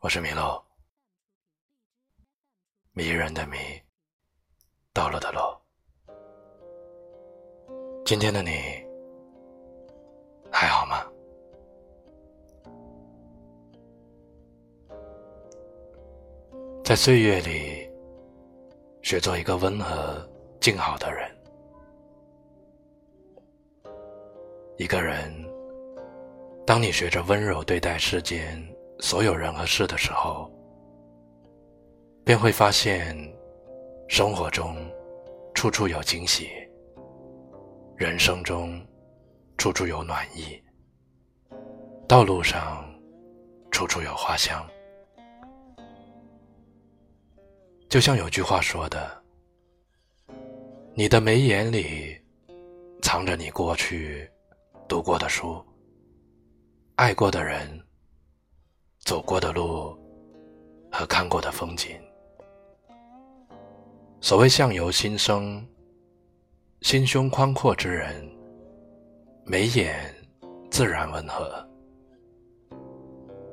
我是麋鹿，迷人的迷，道路的路。今天的你还好吗？在岁月里，学做一个温和、静好的人。一个人，当你学着温柔对待世间。所有人和事的时候，便会发现，生活中处处有惊喜，人生中处处有暖意，道路上处处有花香。就像有句话说的：“你的眉眼里藏着你过去读过的书，爱过的人。”走过的路和看过的风景。所谓相由心生，心胸宽阔之人，眉眼自然温和；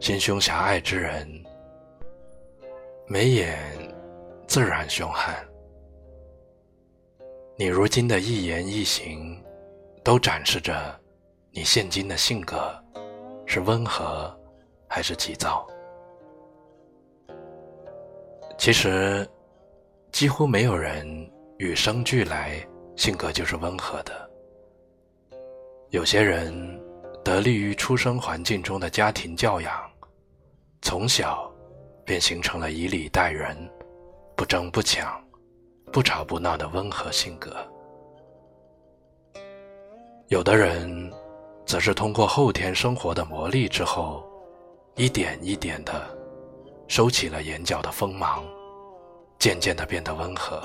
心胸狭隘之人，眉眼自然凶悍。你如今的一言一行，都展示着你现今的性格是温和。还是急躁。其实，几乎没有人与生俱来性格就是温和的。有些人得力于出生环境中的家庭教养，从小便形成了以礼待人、不争不抢、不吵不闹的温和性格。有的人则是通过后天生活的磨砺之后。一点一点的收起了眼角的锋芒，渐渐的变得温和。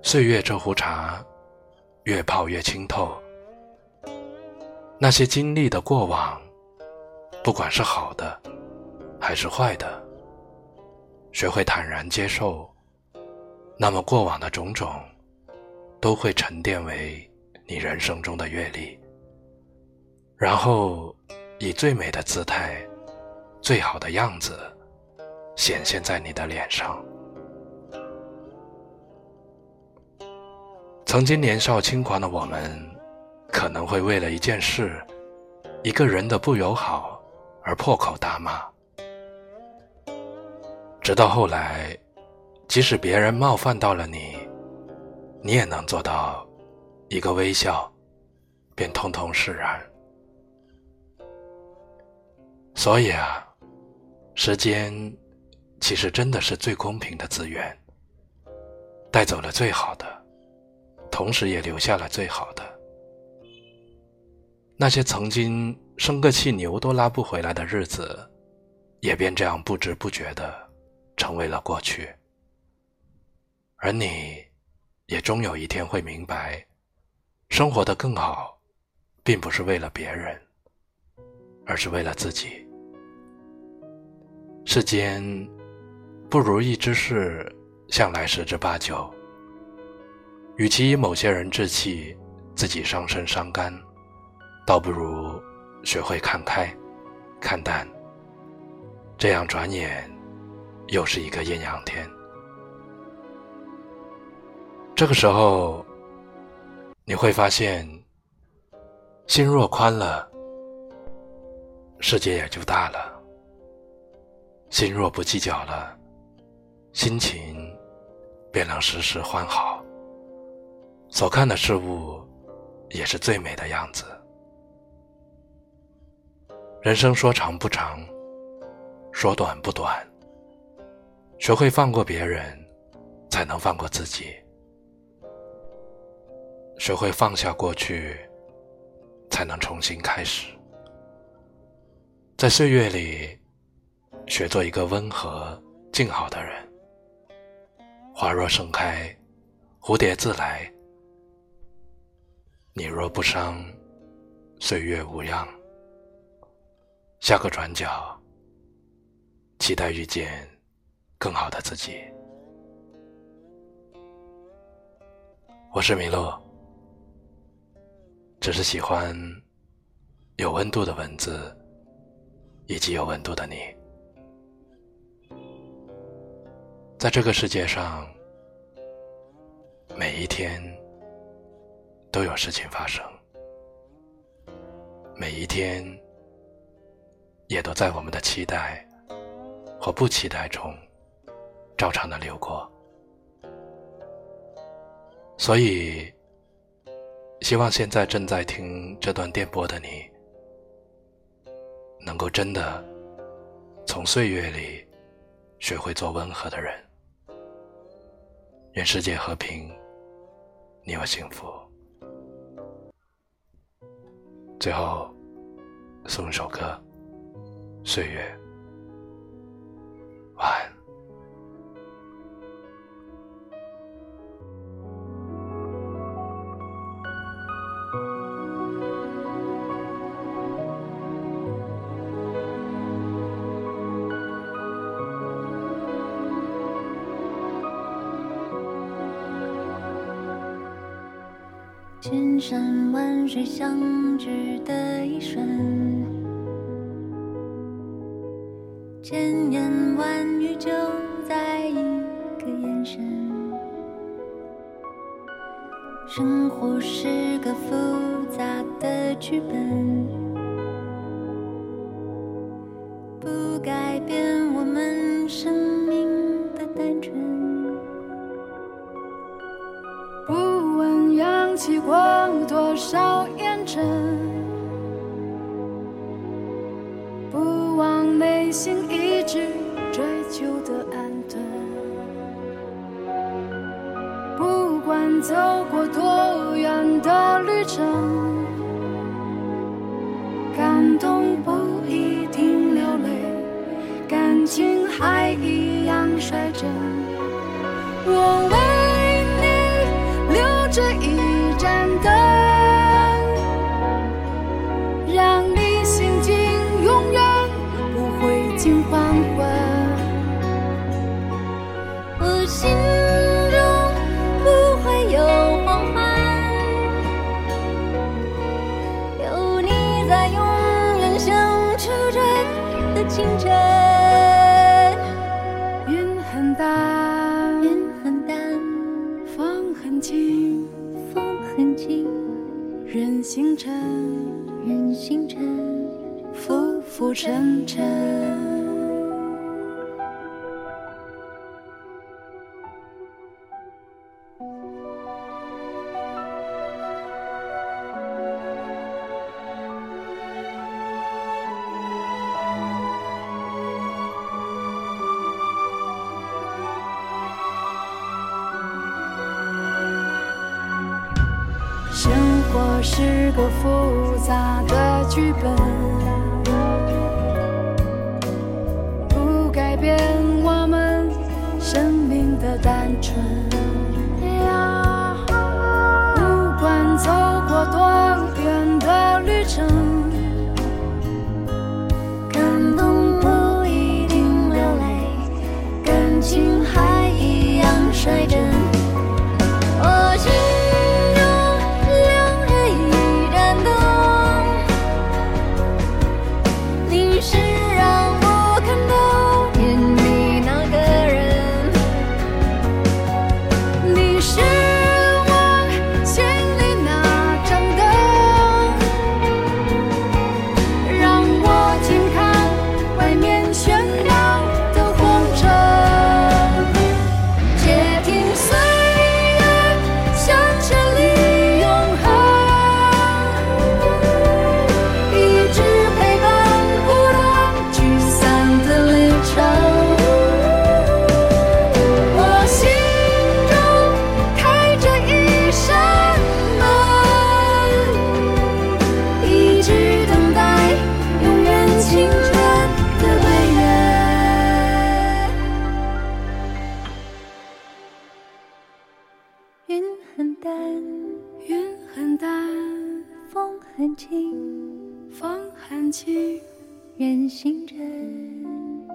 岁月这壶茶，越泡越清透。那些经历的过往，不管是好的还是坏的，学会坦然接受，那么过往的种种，都会沉淀为你人生中的阅历。然后，以最美的姿态、最好的样子，显现在你的脸上。曾经年少轻狂的我们，可能会为了一件事、一个人的不友好而破口大骂。直到后来，即使别人冒犯到了你，你也能做到一个微笑，便通通释然。所以啊，时间其实真的是最公平的资源，带走了最好的，同时也留下了最好的。那些曾经生个气牛都拉不回来的日子，也便这样不知不觉的成为了过去。而你，也终有一天会明白，生活的更好，并不是为了别人，而是为了自己。世间不如意之事，向来十之八九。与其以某些人置气，自己伤身伤肝，倒不如学会看开、看淡。这样转眼又是一个艳阳天。这个时候，你会发现，心若宽了，世界也就大了。心若不计较了，心情便能时时欢好。所看的事物也是最美的样子。人生说长不长，说短不短。学会放过别人，才能放过自己；学会放下过去，才能重新开始。在岁月里。学做一个温和、静好的人。花若盛开，蝴蝶自来。你若不伤，岁月无恙。下个转角，期待遇见更好的自己。我是麋鹿，只是喜欢有温度的文字以及有温度的你。在这个世界上，每一天都有事情发生，每一天也都在我们的期待或不期待中照常的流过。所以，希望现在正在听这段电波的你，能够真的从岁月里学会做温和的人。愿世界和平，你我幸福。最后，送一首歌，《岁月》，晚安。千山万水相聚的一瞬，千言万语就在一个眼神。生活是个复杂的剧本，不改变我们生命的单纯。过多少烟尘，不忘内心一直追求的安顿。不管走过多远的旅程，感动不一定流泪，感情还一样率真。我为你留着一清晨，云很淡，云很淡，风很轻，风很轻，人星辰，人星辰，浮浮沉沉。生活是个复杂的剧本，不改变我们生命的单纯。不管走过多人心真，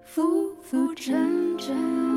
浮浮沉沉。